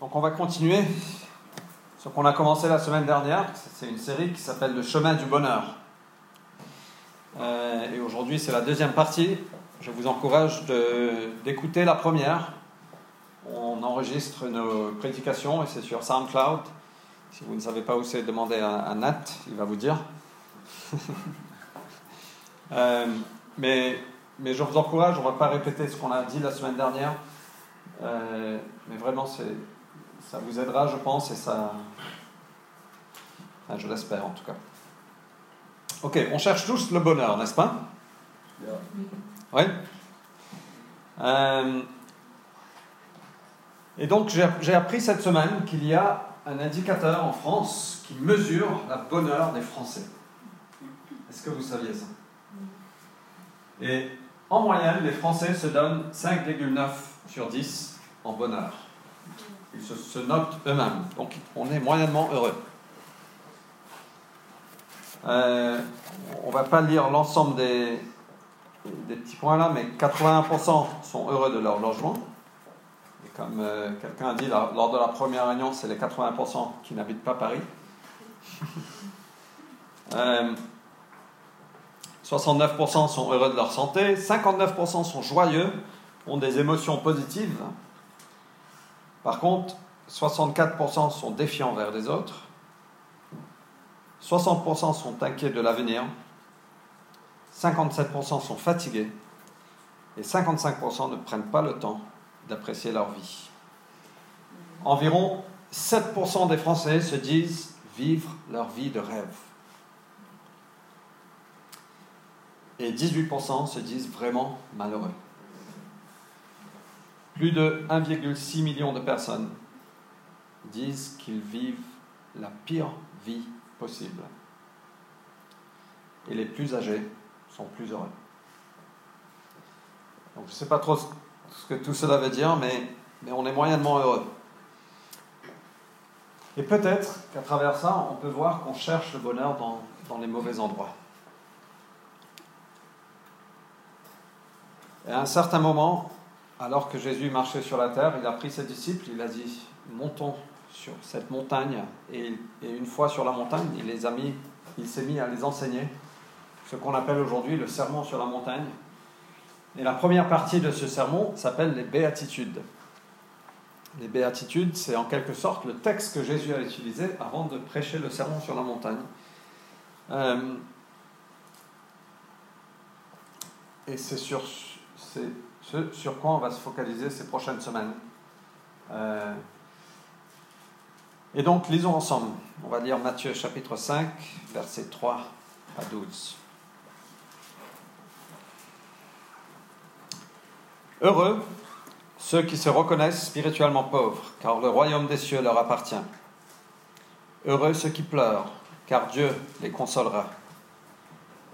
Donc on va continuer ce qu'on a commencé la semaine dernière. C'est une série qui s'appelle Le chemin du bonheur. Euh, et aujourd'hui c'est la deuxième partie. Je vous encourage d'écouter la première. On enregistre nos prédications et c'est sur SoundCloud. Si vous ne savez pas où c'est, demandez à, Nat, il va vous dire. Euh, mais, mais je vous encourage, on ne va pas répéter ce qu'on a dit la semaine dernière. Euh, mais vraiment, c'est ça vous aidera, je pense, et ça. je l'espère en tout cas. Ok, on cherche tous le bonheur, n'est-ce pas? Oui euh, Et donc, j'ai appris cette semaine qu'il y a un indicateur en France qui mesure le bonheur des Français. Est-ce que vous saviez ça? Et en moyenne, les Français se donnent 5,9 sur 10 en bonheur. Ils se, notent eux-mêmes. Donc on est moyennement heureux. Euh, on ne va pas lire l'ensemble des, des, petits points là, mais 81% sont heureux de leur logement. Comme euh, quelqu'un a dit lors de la première réunion, c'est les 80% qui n'habitent pas Paris. 69% euh, sont heureux de leur santé, 59% sont joyeux, ont des émotions positives, par contre, 64% sont défiants envers les autres, 60% sont inquiets de l'avenir, 57% sont fatigués et 55% ne prennent pas le temps d'apprécier leur vie. Environ 7% des Français se disent vivre leur vie de rêve. Et 18% se disent vraiment malheureux. Plus de 1,6 million de personnes disent qu'ils vivent la pire vie possible. Et les plus âgés sont plus heureux. Donc je ne sais pas trop ce que tout cela veut dire, mais, on est moyennement heureux. Et peut-être qu'à travers ça, on peut voir qu'on cherche le bonheur dans, dans les mauvais endroits. Et à un certain moment, alors que Jésus marchait sur la terre, il a pris ses disciples, il a dit montons sur cette montagne. Et, une fois sur la montagne, il les a mis, il s'est mis à les enseigner ce qu'on appelle aujourd'hui le sermon sur la montagne. Et la première partie de ce sermon s'appelle les béatitudes. Les béatitudes, c'est en quelque sorte le texte que Jésus a utilisé avant de prêcher le sermon sur la montagne. Euh, et c'est sur, ce sur quoi on va se focaliser ces prochaines semaines. Euh, et donc, lisons ensemble. On va lire Matthieu chapitre 5, versets 3 à 12. Heureux ceux qui se reconnaissent spirituellement pauvres, car le royaume des cieux leur appartient. Heureux ceux qui pleurent, car Dieu les consolera.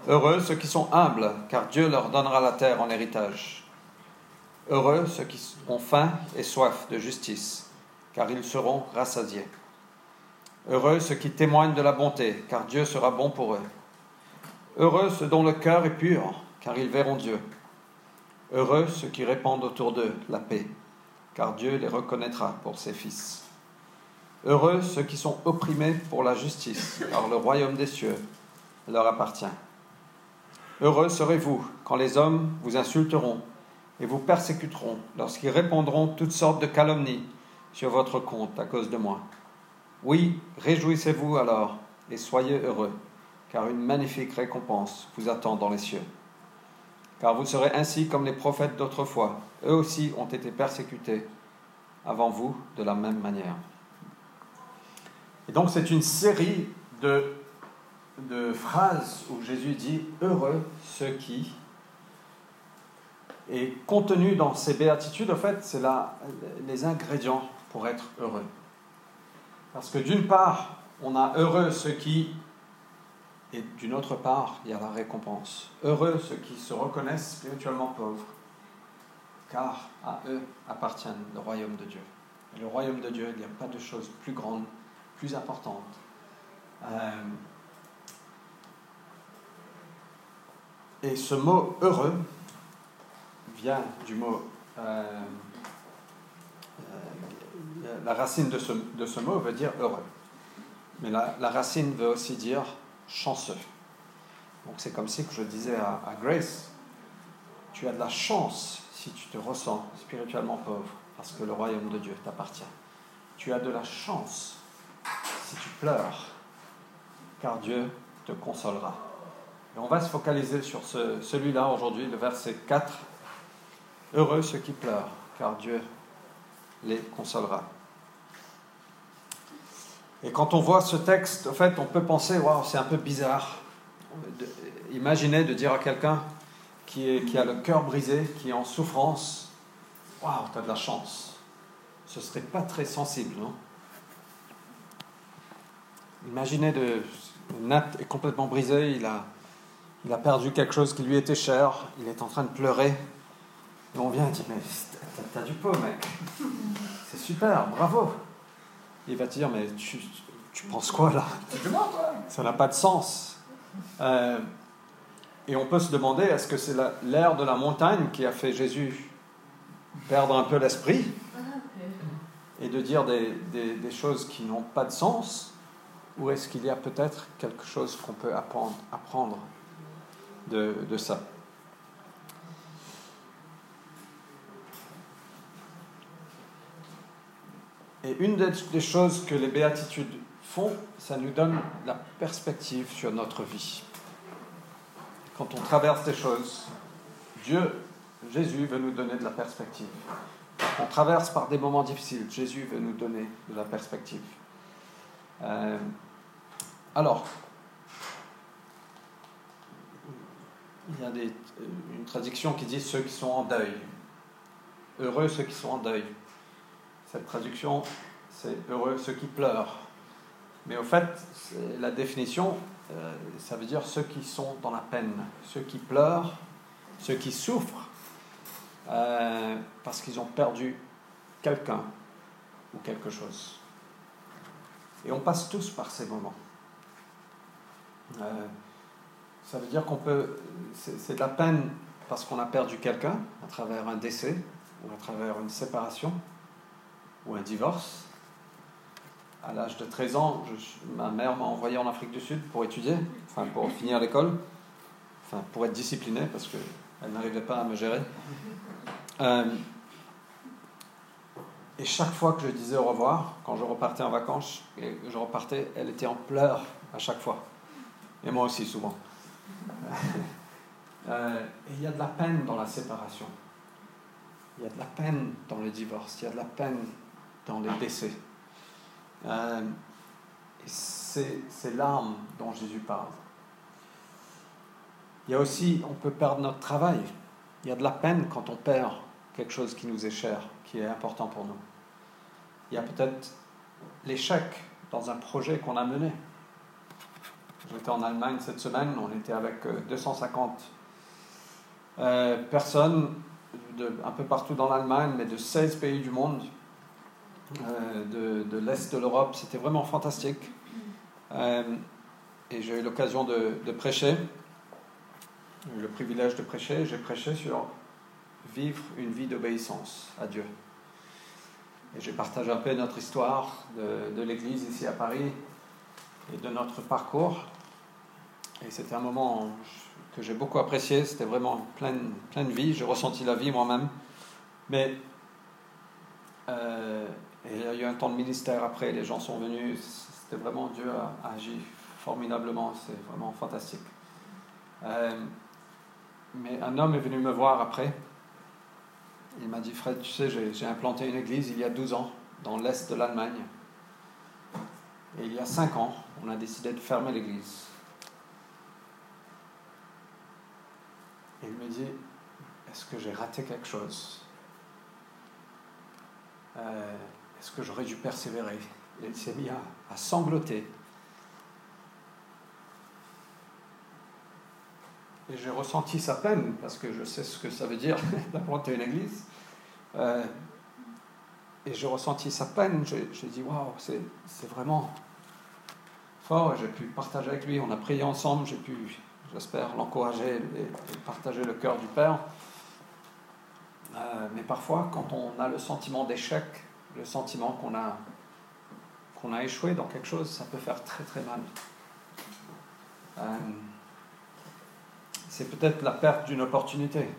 Heureux ceux qui sont humbles, car Dieu leur donnera la terre en héritage. Heureux ceux qui ont faim et soif de justice, car ils seront rassasiés. Heureux ceux qui témoignent de la bonté, car Dieu sera bon pour eux. Heureux ceux dont le cœur est pur, car ils verront Dieu. Heureux ceux qui répandent autour d'eux la paix, car Dieu les reconnaîtra pour ses fils. Heureux ceux qui sont opprimés pour la justice, car le royaume des cieux leur appartient. Heureux serez-vous quand les hommes vous insulteront et vous persécuteront lorsqu'ils répondront toutes sortes de calomnies sur votre compte à cause de moi. Oui, réjouissez-vous alors et soyez heureux, car une magnifique récompense vous attend dans les cieux. Car vous serez ainsi comme les prophètes d'autrefois, eux aussi ont été persécutés avant vous de la même manière. Et donc c'est une série de, de phrases où Jésus dit Heureux ceux qui et contenu dans ces béatitudes, en fait, c'est les ingrédients pour être heureux. Parce que d'une part, on a heureux ceux qui, et d'une autre part, il y a la récompense. Heureux ceux qui se reconnaissent spirituellement pauvres, car à eux appartient le royaume de Dieu. Et le royaume de Dieu, il n'y a pas de chose plus grande, plus importante. Euh, et ce mot heureux, vient du mot euh, euh, la racine de ce, de ce mot veut dire heureux. Mais la, racine veut aussi dire chanceux. Donc c'est comme si je disais à, Grace, tu as de la chance si tu te ressens spirituellement pauvre, parce que le royaume de Dieu t'appartient. Tu as de la chance si tu pleures, car Dieu te consolera. Et on va se focaliser sur ce, celui-là aujourd'hui, le verset 4. Heureux ceux qui pleurent, car Dieu les consolera. Et quand on voit ce texte, en fait, on peut penser, waouh, c'est un peu bizarre. imaginez de dire à quelqu'un qui, a le cœur brisé, qui est en souffrance, waouh, tu as de la chance. Ce serait pas très sensible, non? Imaginez de. Nat est complètement brisé, il a perdu quelque chose qui lui était cher, il est en train de pleurer. Et on vient et dit Mais t'as du pot, mec. C'est super, bravo. Il va te dire Mais tu, tu penses quoi là? Ça n'a pas de sens. Euh, et on peut se demander est-ce que c'est l'air de la montagne qui a fait Jésus perdre un peu l'esprit? Et de dire des, des, des choses qui n'ont pas de sens? Ou est-ce qu'il y a peut-être quelque chose qu'on peut apprendre, apprendre de, de, ça? Et une des choses que les béatitudes font, ça nous donne la perspective sur notre vie. Quand on traverse des choses, Dieu, Jésus veut nous donner de la perspective. Quand on traverse par des moments difficiles, Jésus veut nous donner de la perspective. Euh, alors, il y a une traduction qui dit ceux qui sont en deuil. Heureux ceux qui sont en deuil. Cette traduction, c'est heureux ceux qui pleurent. Mais au fait, la définition, euh, ça veut dire ceux qui sont dans la peine, ceux qui pleurent, ceux qui souffrent euh, parce qu'ils ont perdu quelqu'un ou quelque chose. Et on passe tous par ces moments. Euh, ça veut dire qu'on peut. C'est de la peine parce qu'on a perdu quelqu'un à travers un décès ou à travers une séparation ou un divorce. À l'âge de 13 ans, ma mère m'a envoyé en Afrique du Sud pour étudier, enfin pour finir l'école, enfin pour être disciplinée parce qu'elle n'arrivait pas à me gérer. Euh, et chaque fois que je disais au revoir, quand je repartais en vacances, et je repartais, elle était en pleurs à chaque fois. Et moi aussi, souvent. euh, il y a de la peine dans la séparation. Il y a de la peine dans le divorce. Il y a de la peine dans les décès. Euh, c'est l'âme dont Jésus parle. Il y a aussi, on peut perdre notre travail. Il y a de la peine quand on perd quelque chose qui nous est cher, qui est important pour nous. Il y a peut-être l'échec dans un projet qu'on a mené. J'étais en Allemagne cette semaine, on était avec 250 euh, euh, personnes de, un peu partout dans l'Allemagne, mais de 16 pays du monde, de, de l'Est de l'Europe. C'était vraiment fantastique. et j'ai eu l'occasion de, prêcher, le privilège de prêcher. J'ai prêché sur vivre une vie d'obéissance à Dieu. Et j'ai partagé un peu notre histoire de, l'Église ici à Paris et de notre parcours. Et c'était un moment que j'ai beaucoup apprécié. C'était vraiment plein, plein de vie. J'ai ressenti la vie moi-même. Mais euh, et il y a eu un temps de ministère après. Les gens sont venus. C'était vraiment Dieu a, agi formidablement. C'est vraiment fantastique. Euh, mais un homme est venu me voir après il m'a dit, Fred, tu sais, j'ai implanté une église il y a 12 ans dans l'est de l'Allemagne. Et il y a 5 ans, on a décidé de fermer l'église. Et il me dit, est-ce que j'ai raté quelque chose? Euh, Est-ce que j'aurais dû persévérer Et il s'est mis à, sangloter. Et j'ai ressenti sa peine, parce que je sais ce que ça veut dire d'implanter une église. Euh, et j'ai ressenti sa peine. J'ai dit, waouh, c'est vraiment fort. J'ai pu partager avec lui. On a prié ensemble. J'ai pu, j'espère, l'encourager et, partager le cœur du Père. Euh, mais parfois, quand on a le sentiment d'échec, le sentiment qu'on a, qu'on a échoué dans quelque chose, ça peut faire très très mal. Euh, c'est peut-être la perte d'une opportunité.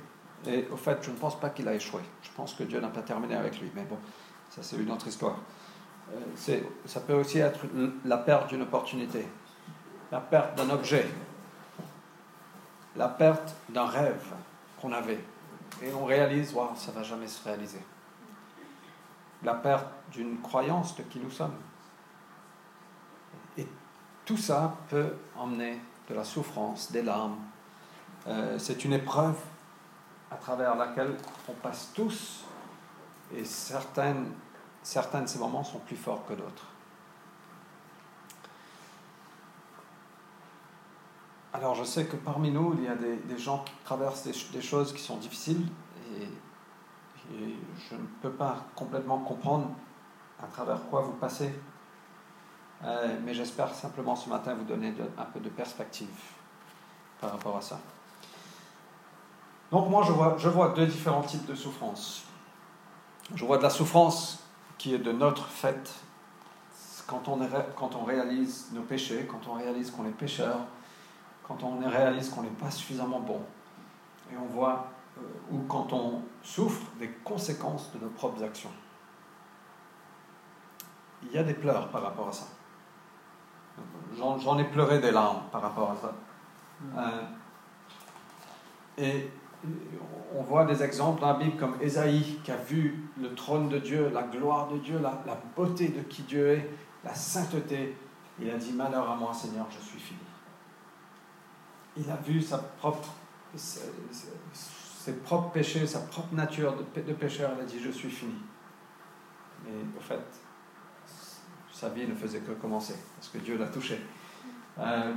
Et au fait, je ne pense pas qu'il a échoué. Je pense que Dieu n'a pas terminé avec lui. Mais bon, ça c'est une autre histoire. Euh, ça peut aussi être la perte d'une opportunité, la perte d'un objet, la perte d'un rêve qu'on avait. Et on réalise, wow, ça ne va jamais se réaliser. La perte d'une croyance de qui nous sommes. Et tout ça peut emmener de la souffrance, des larmes. Euh, c'est une épreuve à travers laquelle on passe tous. Et certaines, certains de ces moments sont plus forts que d'autres. Alors je sais que parmi nous, il y a des, gens qui traversent des, choses qui sont difficiles je ne peux pas complètement comprendre à travers quoi vous passez. Euh, mais j'espère simplement ce matin vous donner un peu de perspective par rapport à ça. Donc moi je vois, deux différents types de souffrance. Je vois de la souffrance qui est de notre fait quand on, quand on réalise nos péchés, quand on réalise qu'on est pécheur, quand on réalise qu'on n'est pas suffisamment bon. Et on voit, ou quand on souffre des conséquences de nos propres actions. Il y a des pleurs par rapport à ça. J'en ai pleuré des larmes par rapport à ça. Mm. Euh, et on voit des exemples dans la Bible comme Ésaïe qui a vu le trône de Dieu, la gloire de Dieu, la, la beauté de qui Dieu est, la sainteté. Il a dit Malheur à moi, Seigneur, je suis fini il a vu sa propre, ses, propres péchés, sa propre nature de, pécheur. Il a dit Je suis fini. Mais au fait, sa vie ne faisait que commencer parce que Dieu l'a touché. Euh,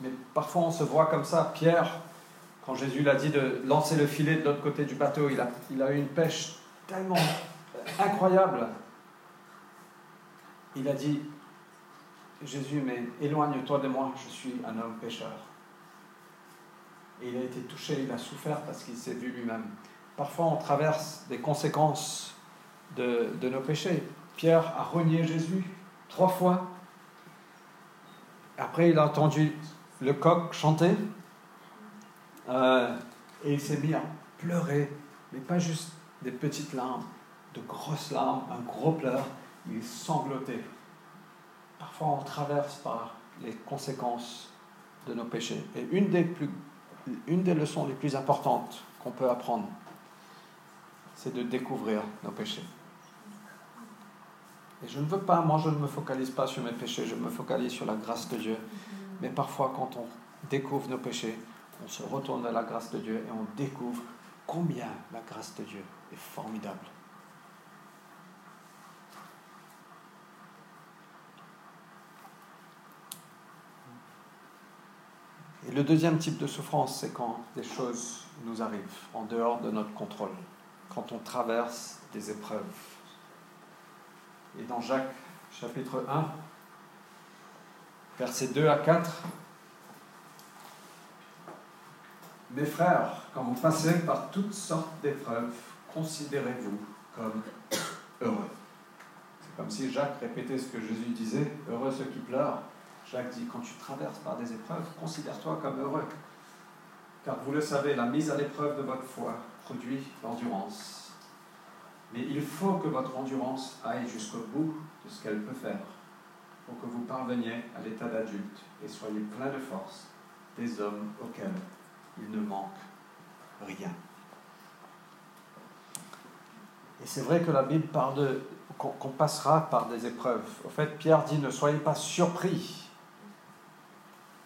mais parfois on se voit comme ça. Pierre, quand Jésus l'a dit de lancer le filet de l'autre côté du bateau, il a, il a eu une pêche tellement incroyable. Il a dit Jésus, mais éloigne-toi de moi, je suis un homme pécheur. Il a été touché, il a souffert parce qu'il s'est vu lui-même. Parfois, on traverse des conséquences de, de, nos péchés. Pierre a renié Jésus trois fois. Après, il a entendu le coq chanter. Euh, et il s'est mis à pleurer, mais pas juste des petites larmes, de grosses larmes, un gros pleur. Il sanglotait. Parfois, on traverse par les conséquences de nos péchés. Et une des plus une des leçons les plus importantes qu'on peut apprendre, c'est de découvrir nos péchés. Et je ne veux pas, moi je ne me focalise pas sur mes péchés, je me focalise sur la grâce de Dieu. Mais parfois quand on découvre nos péchés, on se retourne à la grâce de Dieu et on découvre combien la grâce de Dieu est formidable. Et le deuxième type de souffrance, c'est quand des choses nous arrivent en dehors de notre contrôle, quand on traverse des épreuves. Et dans Jacques chapitre 1, versets 2 à 4, Mes frères, quand vous passez par toutes sortes d'épreuves, considérez-vous comme heureux. C'est comme si Jacques répétait ce que Jésus disait, heureux ceux qui pleurent, Jacques dit, quand tu traverses par des épreuves, considère-toi comme heureux. Car vous le savez, la mise à l'épreuve de votre foi produit l'endurance. Mais il faut que votre endurance aille jusqu'au bout de ce qu'elle peut faire, pour que vous parveniez à l'état d'adulte et soyez plein de force, des hommes auxquels il ne manque rien. Et c'est vrai que la Bible parle de qu'on passera par des épreuves. Au fait, Pierre dit ne soyez pas surpris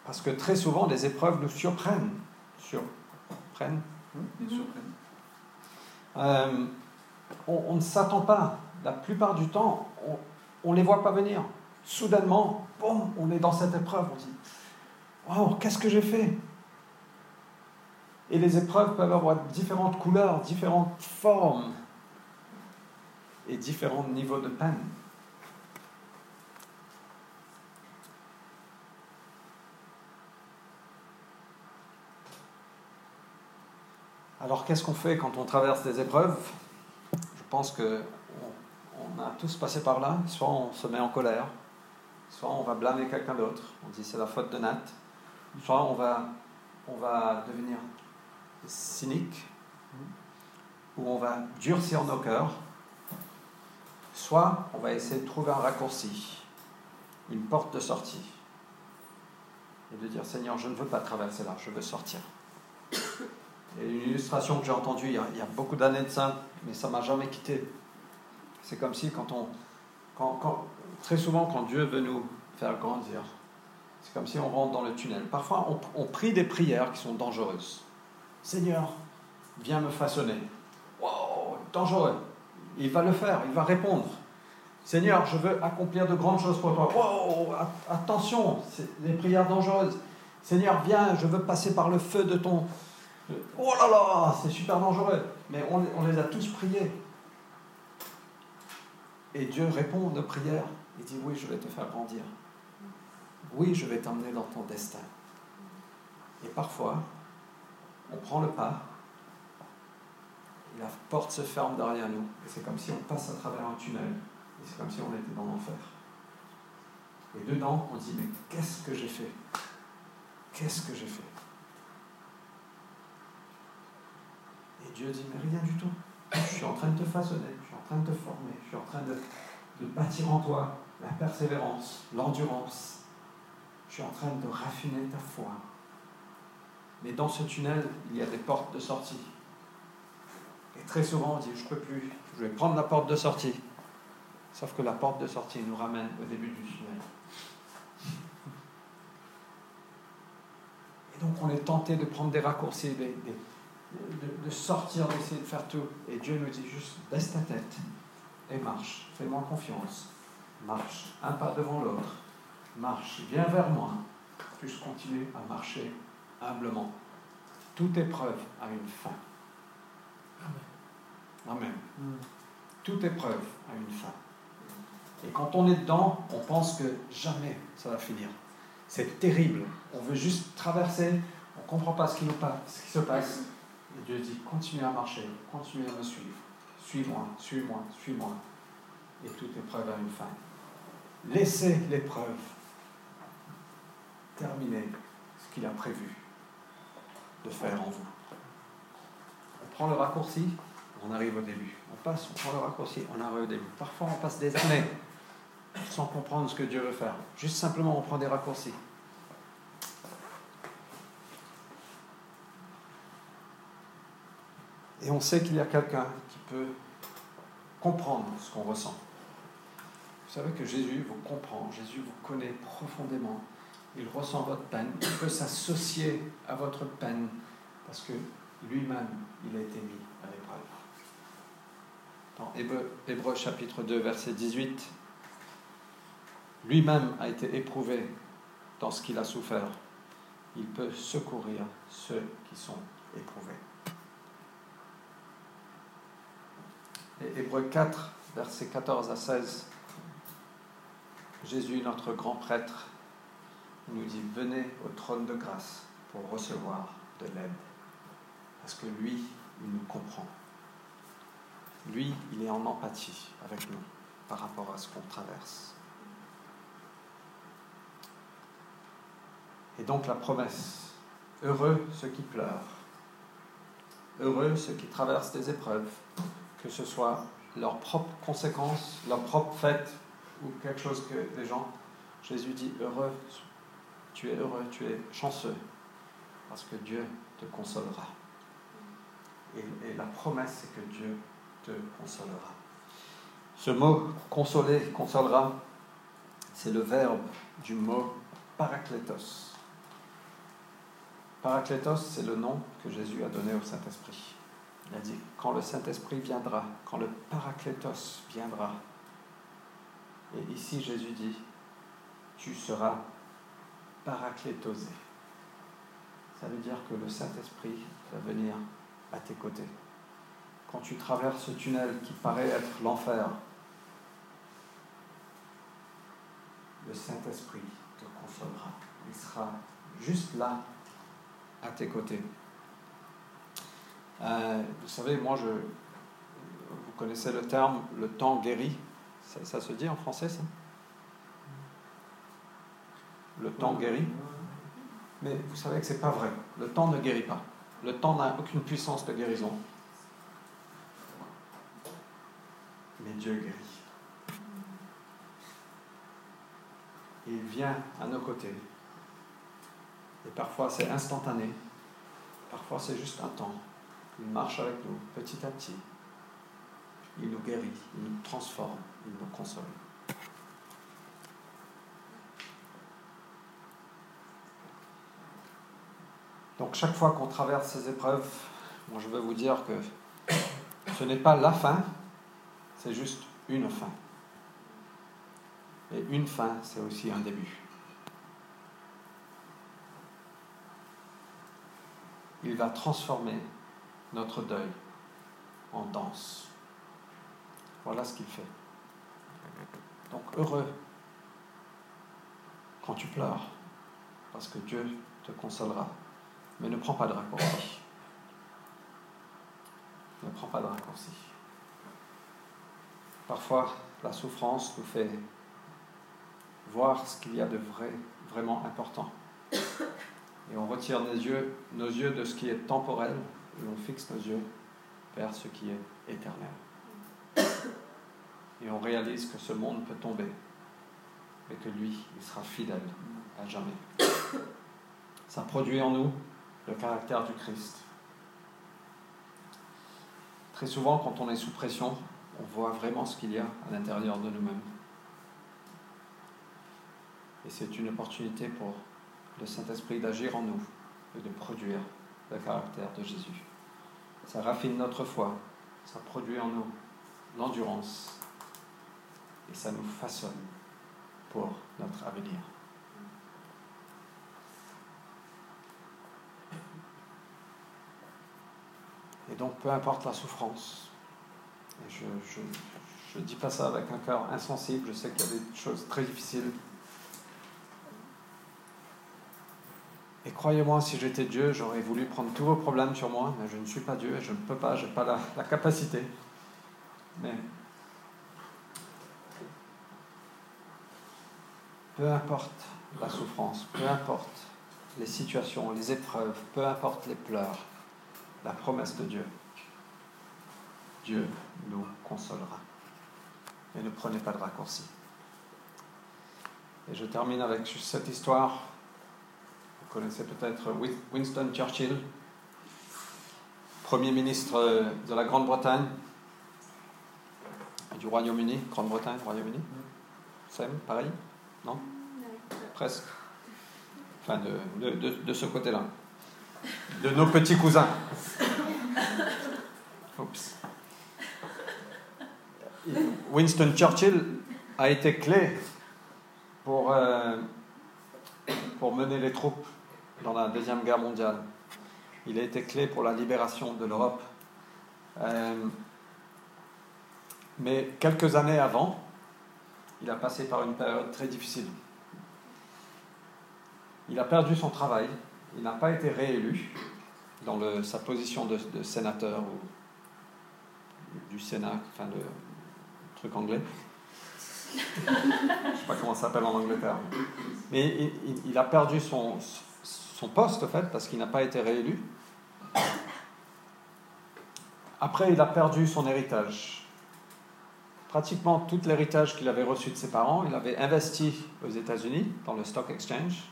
parce que très souvent, les épreuves nous surprennent. Surprennent Ils surprennent. Euh, on, ne s'attend pas. La plupart du temps, on ne les voit pas venir. Soudainement, boum, on est dans cette épreuve. On dit Waouh, qu'est-ce que j'ai fait? Et les épreuves peuvent avoir différentes couleurs, différentes formes et différents niveaux de peine. Alors qu'est-ce qu'on fait quand on traverse des épreuves? Je pense qu'on a tous passé par là. Soit on se met en colère, soit on va blâmer quelqu'un d'autre. On dit c'est la faute de Nat. Soit on va, on va devenir cynique, ou on va durcir nos cœurs. Soit on va essayer de trouver un raccourci, une porte de sortie. Et de dire Seigneur, je ne veux pas traverser là, je veux sortir. Et une illustration que j'ai entendue il y, a, beaucoup d'années de ça, mais ça m'a jamais quitté. C'est comme si très souvent quand Dieu veut nous faire grandir, c'est comme si on rentre dans le tunnel. Parfois on, on prie des prières qui sont dangereuses. Seigneur, viens me façonner. Wow, dangereux. Il va le faire, il va répondre. Seigneur, je veux accomplir de grandes choses pour toi. Wow, attention, c'est des prières dangereuses. Seigneur, viens, je veux passer par le feu de ton, Oh là là, c'est super dangereux. Mais on, les a tous priés. Et Dieu répond aux prières. Il dit oui, je vais te faire grandir. Oui, je vais t'emmener dans ton destin. Et parfois, on prend le pas. La porte se ferme derrière nous. Et c'est comme si on passe à travers un tunnel. Et c'est comme si on était dans l'enfer. Et dedans, on dit, mais qu'est-ce que j'ai fait? Qu'est-ce que j'ai fait? Et Dieu dit, mais rien du tout. Je suis en train de te façonner, je suis en train de te former, je suis en train de, bâtir en toi la persévérance, l'endurance. Je suis en train de raffiner ta foi. Mais dans ce tunnel, il y a des portes de sortie. Et très souvent, on dit, je ne peux plus, je vais prendre la porte de sortie. Sauf que la porte de sortie nous ramène au début du tunnel. Et donc on est tenté de prendre des raccourcis, des, de, de sortir, d'essayer de faire tout. Et Dieu nous dit juste, baisse ta tête et marche. Fais-moi confiance. Marche. Un pas devant l'autre. Marche. Viens vers moi. Puis continuer à marcher humblement. Toute épreuve a une fin. Amen. Amen. Mm. Toute épreuve a une fin. Et quand on est dedans, on pense que jamais ça va finir. C'est terrible. On veut juste traverser, on ne comprend pas ce qui, nous passe, ce qui se passe. Et Dieu dit, continuez à marcher, continuez à me suivre. Suis-moi, suis-moi, suis-moi. Et toute épreuve a une fin. Laissez l'épreuve terminer ce qu'il a prévu de faire en vous. On prend le raccourci, on arrive au début. On passe, on prend le raccourci, on arrive au début. Parfois, on passe des années sans comprendre ce que Dieu veut faire. Juste simplement, on prend des raccourcis. Et on sait qu'il y a quelqu'un qui peut comprendre ce qu'on ressent. Vous savez que Jésus vous comprend, Jésus vous connaît profondément. Il ressent votre peine, il peut s'associer à votre peine parce que lui-même, il a été mis à l'épreuve. Dans Hébreu, Hébreu chapitre 2, verset 18, lui-même a été éprouvé dans ce qu'il a souffert. Il peut secourir ceux qui sont éprouvés. Et Hébreu 4, versets 14 à 16, Jésus, notre grand prêtre, nous dit Venez au trône de grâce pour recevoir de l'aide. Parce que lui, il nous comprend. Lui, il est en empathie avec nous par rapport à ce qu'on traverse. Et donc la promesse, heureux ceux qui pleurent, heureux ceux qui traversent des épreuves, que ce soit leurs propres conséquences, leur propre fait ou quelque chose que les gens, Jésus dit, heureux, tu es heureux, tu es chanceux, parce que Dieu te consolera. Et, la promesse, c'est que Dieu te consolera. Ce mot consoler, consolera, c'est le verbe du mot parakletos. Parakletos, c'est le nom que Jésus a donné au Saint-Esprit. Il a dit, quand le Saint-Esprit viendra, quand le Paraclétos viendra, et ici Jésus dit, tu seras paraclétosé. Ça veut dire que le Saint-Esprit va venir à tes côtés. Quand tu traverses ce tunnel qui paraît être l'enfer, le Saint-Esprit te consolera. Il sera juste là, à tes côtés. Euh, vous savez, moi, je, vous connaissez le terme le temps guérit. Ça, ça se dit en français, ça? Le temps guérit Mais vous savez que ce n'est pas vrai. Le temps ne guérit pas. Le temps n'a aucune puissance de guérison. Mais Dieu guérit. Il vient à nos côtés. Et parfois c'est instantané. Parfois c'est juste un temps. Il marche avec nous petit à petit. Il nous guérit, il nous transforme, il nous console. Donc chaque fois qu'on traverse ces épreuves, moi je veux vous dire que ce n'est pas la fin, c'est juste une fin. Et une fin, c'est aussi un début. Il va transformer notre deuil en danse. Voilà ce qu'il fait. Donc heureux quand tu pleures, parce que Dieu te consolera. Mais ne prends pas de raccourci. Ne prends pas de raccourci. Parfois, la souffrance nous fait voir ce qu'il y a de vrai, vraiment important. Et on retire nos yeux, nos yeux de ce qui est temporel et on fixe nos yeux vers ce qui est éternel. Et on réalise que ce monde peut tomber, mais que lui, il sera fidèle à jamais. Ça produit en nous le caractère du Christ. Très souvent, quand on est sous pression, on voit vraiment ce qu'il y a à l'intérieur de nous-mêmes. Et c'est une opportunité pour le Saint-Esprit d'agir en nous et de produire le caractère de Jésus. Ça raffine notre foi, ça produit en nous l'endurance et ça nous façonne pour notre avenir. Et donc, peu importe la souffrance, je ne dis pas ça avec un cœur insensible, je sais qu'il y a des choses très difficiles. Et croyez-moi, si j'étais Dieu, j'aurais voulu prendre tous vos problèmes sur moi, mais je ne suis pas Dieu et je ne peux pas, je n'ai pas la, capacité. Mais peu importe la souffrance, peu importe les situations, les épreuves, peu importe les pleurs, la promesse de Dieu, Dieu nous consolera. Et ne prenez pas de raccourcis. Et je termine avec cette histoire. Connaissez peut-être Winston Churchill, Premier ministre de la Grande-Bretagne, du Royaume-Uni, Grande-Bretagne, Royaume-Uni. Sam, pareil Non? Presque. Enfin, de, de, de ce côté-là. De nos petits cousins. Oups. Winston Churchill a été clé pour, euh, pour mener les troupes dans la Deuxième Guerre mondiale. Il a été clé pour la libération de l'Europe. Euh, mais quelques années avant, il a passé par une période très difficile. Il a perdu son travail, il n'a pas été réélu dans le, sa position de, de sénateur ou du Sénat, enfin de, truc anglais. Je ne sais pas comment ça s'appelle en Angleterre. Mais il, il, a perdu son, son poste, en fait, parce qu'il n'a pas été réélu. Après, il a perdu son héritage. Pratiquement tout l'héritage qu'il avait reçu de ses parents, il avait investi aux États-Unis, dans le stock exchange,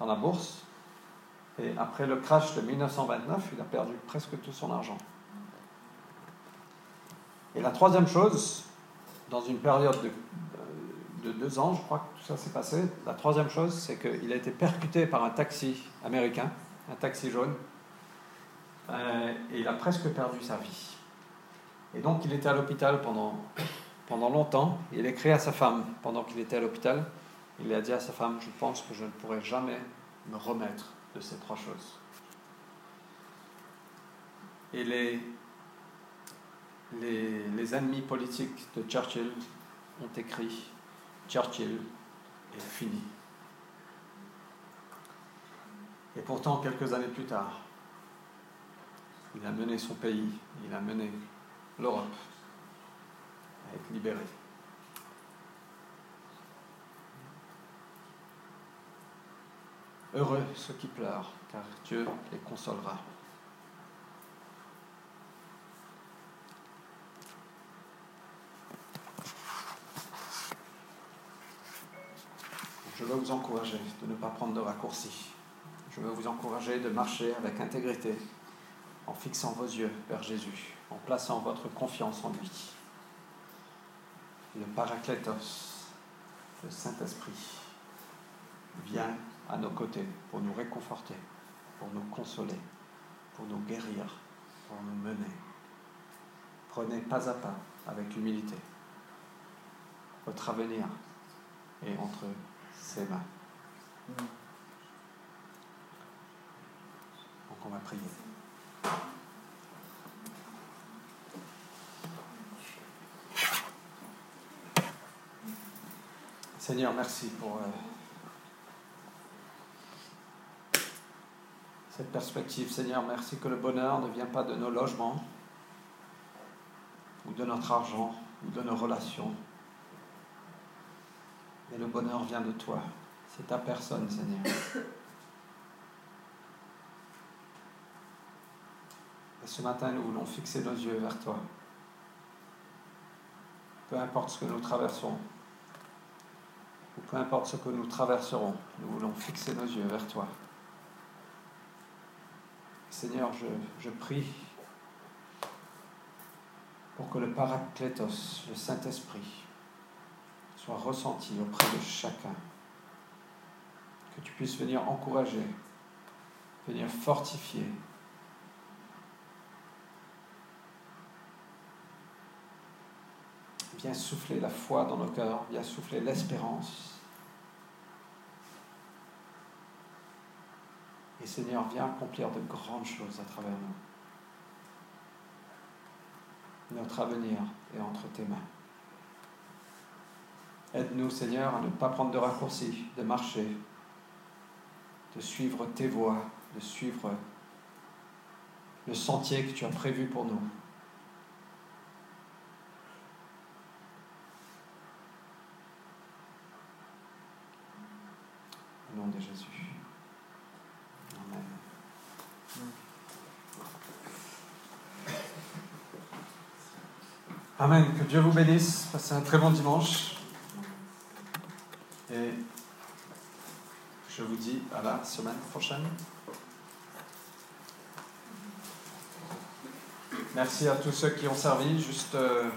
dans la bourse. Et après le crash de 1929, il a perdu presque tout son argent. Et la troisième chose, dans une période de, de, deux ans, je crois que tout ça s'est passé. La troisième chose, c'est qu'il a été percuté par un taxi américain, un taxi jaune, euh, et il a presque perdu sa vie. Et donc il était à l'hôpital pendant, longtemps. Il écrit à sa femme pendant qu'il était à l'hôpital. Il a dit à sa femme, je pense que je ne pourrai jamais me remettre de ces trois choses. Et les, ennemis politiques de Churchill ont écrit Churchill est fini. Et pourtant, quelques années plus tard, il a mené son pays, il a mené l'Europe à être libérée. Heureux ceux qui pleurent, car Dieu les consolera. Je veux vous encourager de ne pas prendre de raccourcis. Je veux vous encourager de marcher avec intégrité, en fixant vos yeux vers Jésus, en plaçant votre confiance en lui. Le Paraclétos, le Saint-Esprit, vient à nos côtés pour nous réconforter, pour nous consoler, pour nous guérir, pour nous mener. Prenez pas à pas avec humilité. Votre avenir est entre ses mains. Donc on va prier. Seigneur, merci pour euh, cette perspective. Seigneur, merci que le bonheur ne vient pas de nos logements ou de notre argent ou de nos relations. Mais le bonheur vient de toi. C'est ta personne, Seigneur. Et ce matin, nous voulons fixer nos yeux vers toi. Peu importe ce que nous traversons, ou peu importe ce que nous traverserons, nous voulons fixer nos yeux vers toi. Seigneur, je, prie pour que le Paraclétos, le Saint-Esprit, soit ressenti auprès de chacun. Que tu puisses venir encourager, venir fortifier. Viens souffler la foi dans nos cœurs, viens souffler l'espérance. Et Seigneur, viens accomplir de grandes choses à travers nous. Notre avenir est entre tes mains. Aide-nous, Seigneur, à ne pas prendre de raccourcis, de marcher, de suivre tes voies, de suivre le sentier que tu as prévu pour nous. Au nom de Jésus. Amen. Que Dieu vous bénisse. Passez un très bon dimanche. Et à la semaine prochaine. Merci à tous ceux qui ont servi. Juste. Euh.